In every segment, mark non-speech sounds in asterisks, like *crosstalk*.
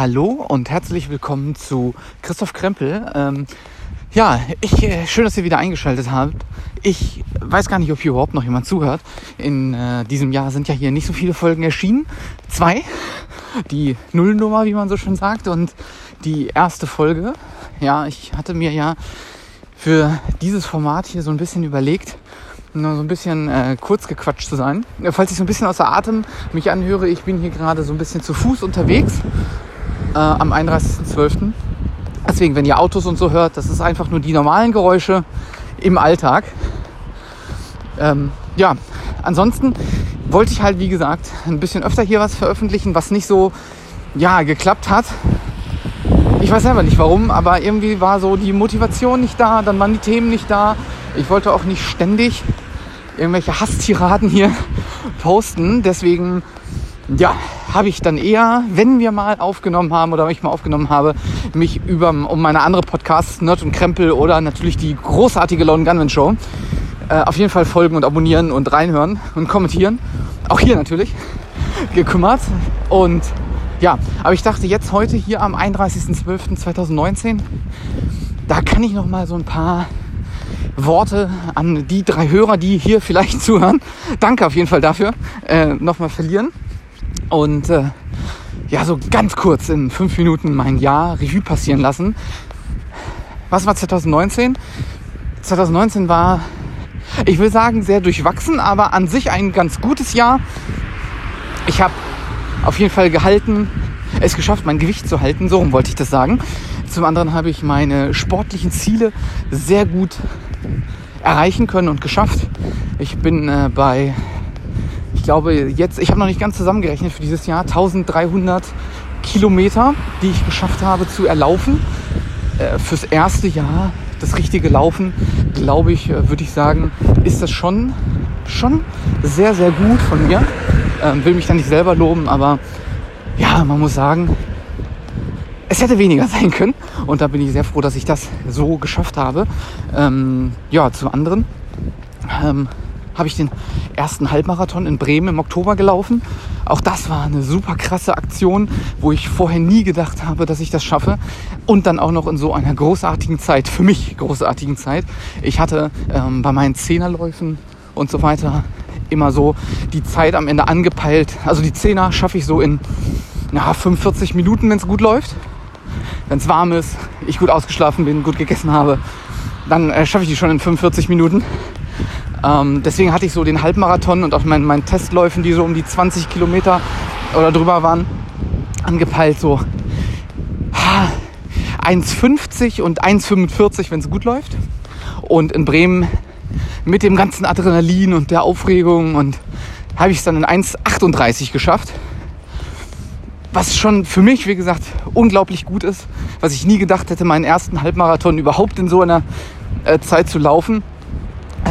Hallo und herzlich willkommen zu Christoph Krempel. Ähm, ja, ich, äh, schön, dass ihr wieder eingeschaltet habt. Ich weiß gar nicht, ob hier überhaupt noch jemand zuhört. In äh, diesem Jahr sind ja hier nicht so viele Folgen erschienen. Zwei. Die Nullnummer, wie man so schön sagt, und die erste Folge. Ja, ich hatte mir ja für dieses Format hier so ein bisschen überlegt, nur so ein bisschen äh, kurz gequatscht zu sein. Falls ich so ein bisschen außer Atem mich anhöre, ich bin hier gerade so ein bisschen zu Fuß unterwegs äh, am 31.12. Deswegen, wenn ihr Autos und so hört, das ist einfach nur die normalen Geräusche im Alltag. Ähm, ja, ansonsten wollte ich halt, wie gesagt, ein bisschen öfter hier was veröffentlichen, was nicht so, ja, geklappt hat. Ich weiß selber nicht warum, aber irgendwie war so die Motivation nicht da, dann waren die Themen nicht da. Ich wollte auch nicht ständig irgendwelche Hasstiraden hier *laughs* posten. Deswegen, ja, habe ich dann eher, wenn wir mal aufgenommen haben oder ich mal aufgenommen habe, mich über, um meine andere Podcasts, Nerd und Krempel oder natürlich die großartige Lone Gunman Show, äh, auf jeden Fall folgen und abonnieren und reinhören und kommentieren. Auch hier natürlich *laughs* gekümmert. Und ja, aber ich dachte jetzt heute hier am 31.12.2019, da kann ich noch mal so ein paar Worte an die drei Hörer, die hier vielleicht *laughs* zuhören. Danke auf jeden Fall dafür. Äh, Nochmal verlieren. Und äh, ja, so ganz kurz in fünf Minuten mein Jahr Revue passieren lassen. Was war 2019? 2019 war, ich will sagen, sehr durchwachsen, aber an sich ein ganz gutes Jahr. Ich habe auf jeden Fall gehalten, es geschafft, mein Gewicht zu halten, so rum wollte ich das sagen. Zum anderen habe ich meine sportlichen Ziele sehr gut erreichen können und geschafft. Ich bin äh, bei, glaube jetzt, ich habe noch nicht ganz zusammengerechnet für dieses Jahr, 1300 Kilometer, die ich geschafft habe zu erlaufen. Äh, fürs erste Jahr das richtige Laufen, glaube ich, äh, würde ich sagen, ist das schon, schon sehr, sehr gut von mir. Ähm, will mich da nicht selber loben, aber ja, man muss sagen, es hätte weniger *laughs* sein können. Und da bin ich sehr froh, dass ich das so geschafft habe. Ähm, ja, zum anderen ähm, habe ich den ersten Halbmarathon in Bremen im Oktober gelaufen. Auch das war eine super krasse Aktion, wo ich vorher nie gedacht habe, dass ich das schaffe. Und dann auch noch in so einer großartigen Zeit, für mich großartigen Zeit. Ich hatte ähm, bei meinen Zehnerläufen und so weiter immer so die Zeit am Ende angepeilt. Also die Zehner schaffe ich so in na, 45 Minuten, wenn es gut läuft wenn es warm ist, ich gut ausgeschlafen bin, gut gegessen habe, dann äh, schaffe ich die schon in 45 Minuten. Ähm, deswegen hatte ich so den Halbmarathon und auch meinen mein Testläufen, die so um die 20 Kilometer oder drüber waren, angepeilt so 1,50 und 1,45, wenn es gut läuft. Und in Bremen mit dem ganzen Adrenalin und der Aufregung und habe ich es dann in 1,38 geschafft was schon für mich, wie gesagt, unglaublich gut ist, was ich nie gedacht hätte, meinen ersten Halbmarathon überhaupt in so einer äh, Zeit zu laufen.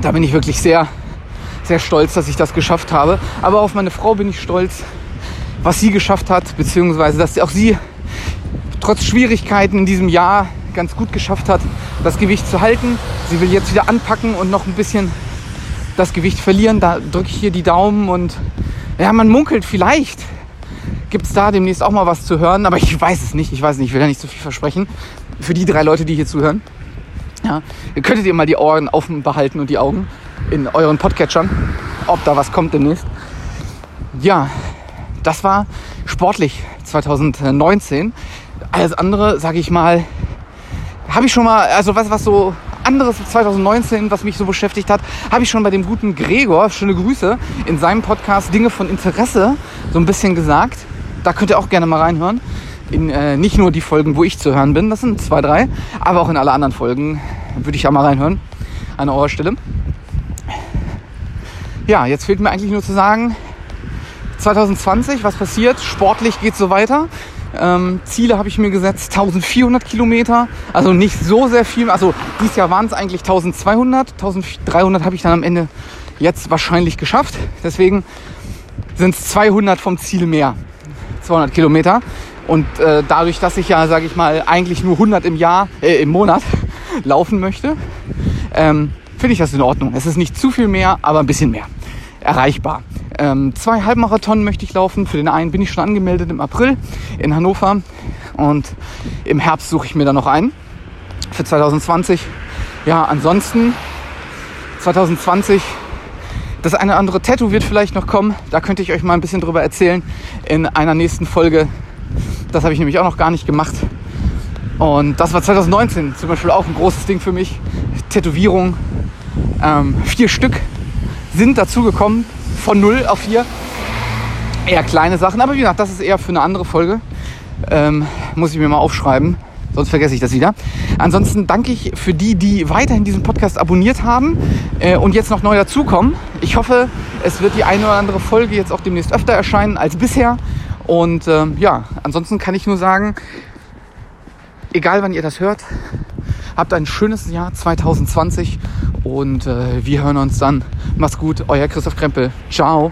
Da bin ich wirklich sehr, sehr stolz, dass ich das geschafft habe. Aber auf meine Frau bin ich stolz, was sie geschafft hat, beziehungsweise dass auch sie trotz Schwierigkeiten in diesem Jahr ganz gut geschafft hat, das Gewicht zu halten. Sie will jetzt wieder anpacken und noch ein bisschen das Gewicht verlieren. Da drücke ich hier die Daumen und ja, man munkelt vielleicht, gibt es da demnächst auch mal was zu hören, aber ich weiß es nicht. Ich weiß nicht, ich will ja nicht so viel versprechen. Für die drei Leute, die hier zuhören. Ja, ihr könntet ihr mal die Ohren offen behalten und die Augen in euren Podcatchern, ob da was kommt demnächst. Ja, das war sportlich 2019. Alles andere, sage ich mal, habe ich schon mal, also was, was so anderes 2019, was mich so beschäftigt hat, habe ich schon bei dem guten Gregor, schöne Grüße, in seinem Podcast Dinge von Interesse so ein bisschen gesagt. Da könnt ihr auch gerne mal reinhören. In äh, nicht nur die Folgen, wo ich zu hören bin, das sind zwei, drei, aber auch in alle anderen Folgen würde ich ja mal reinhören an eurer Stelle. Ja, jetzt fehlt mir eigentlich nur zu sagen, 2020, was passiert? Sportlich geht so weiter. Ähm, Ziele habe ich mir gesetzt, 1400 Kilometer, also nicht so sehr viel. Also dieses Jahr waren es eigentlich 1200, 1300 habe ich dann am Ende jetzt wahrscheinlich geschafft. Deswegen sind es 200 vom Ziel mehr. 200 Kilometer. Und äh, dadurch, dass ich ja, sage ich mal, eigentlich nur 100 im Jahr, äh, im Monat *laughs* laufen möchte, ähm, finde ich das in Ordnung. Es ist nicht zu viel mehr, aber ein bisschen mehr erreichbar. Ähm, zwei Halbmarathon möchte ich laufen. Für den einen bin ich schon angemeldet im April in Hannover. Und im Herbst suche ich mir dann noch einen für 2020. Ja, ansonsten 2020 das eine oder andere Tattoo wird vielleicht noch kommen. Da könnte ich euch mal ein bisschen drüber erzählen in einer nächsten Folge. Das habe ich nämlich auch noch gar nicht gemacht. Und das war 2019 zum Beispiel auch ein großes Ding für mich. Tätowierung. Ähm, vier Stück sind dazugekommen von 0 auf 4. Eher kleine Sachen, aber wie gesagt, das ist eher für eine andere Folge. Ähm, muss ich mir mal aufschreiben, sonst vergesse ich das wieder. Ansonsten danke ich für die, die weiterhin diesen Podcast abonniert haben äh, und jetzt noch neu dazukommen. Ich hoffe, es wird die eine oder andere Folge jetzt auch demnächst öfter erscheinen als bisher. Und ähm, ja, ansonsten kann ich nur sagen, egal wann ihr das hört, habt ein schönes Jahr 2020 und äh, wir hören uns dann. Macht's gut, euer Christoph Krempel. Ciao.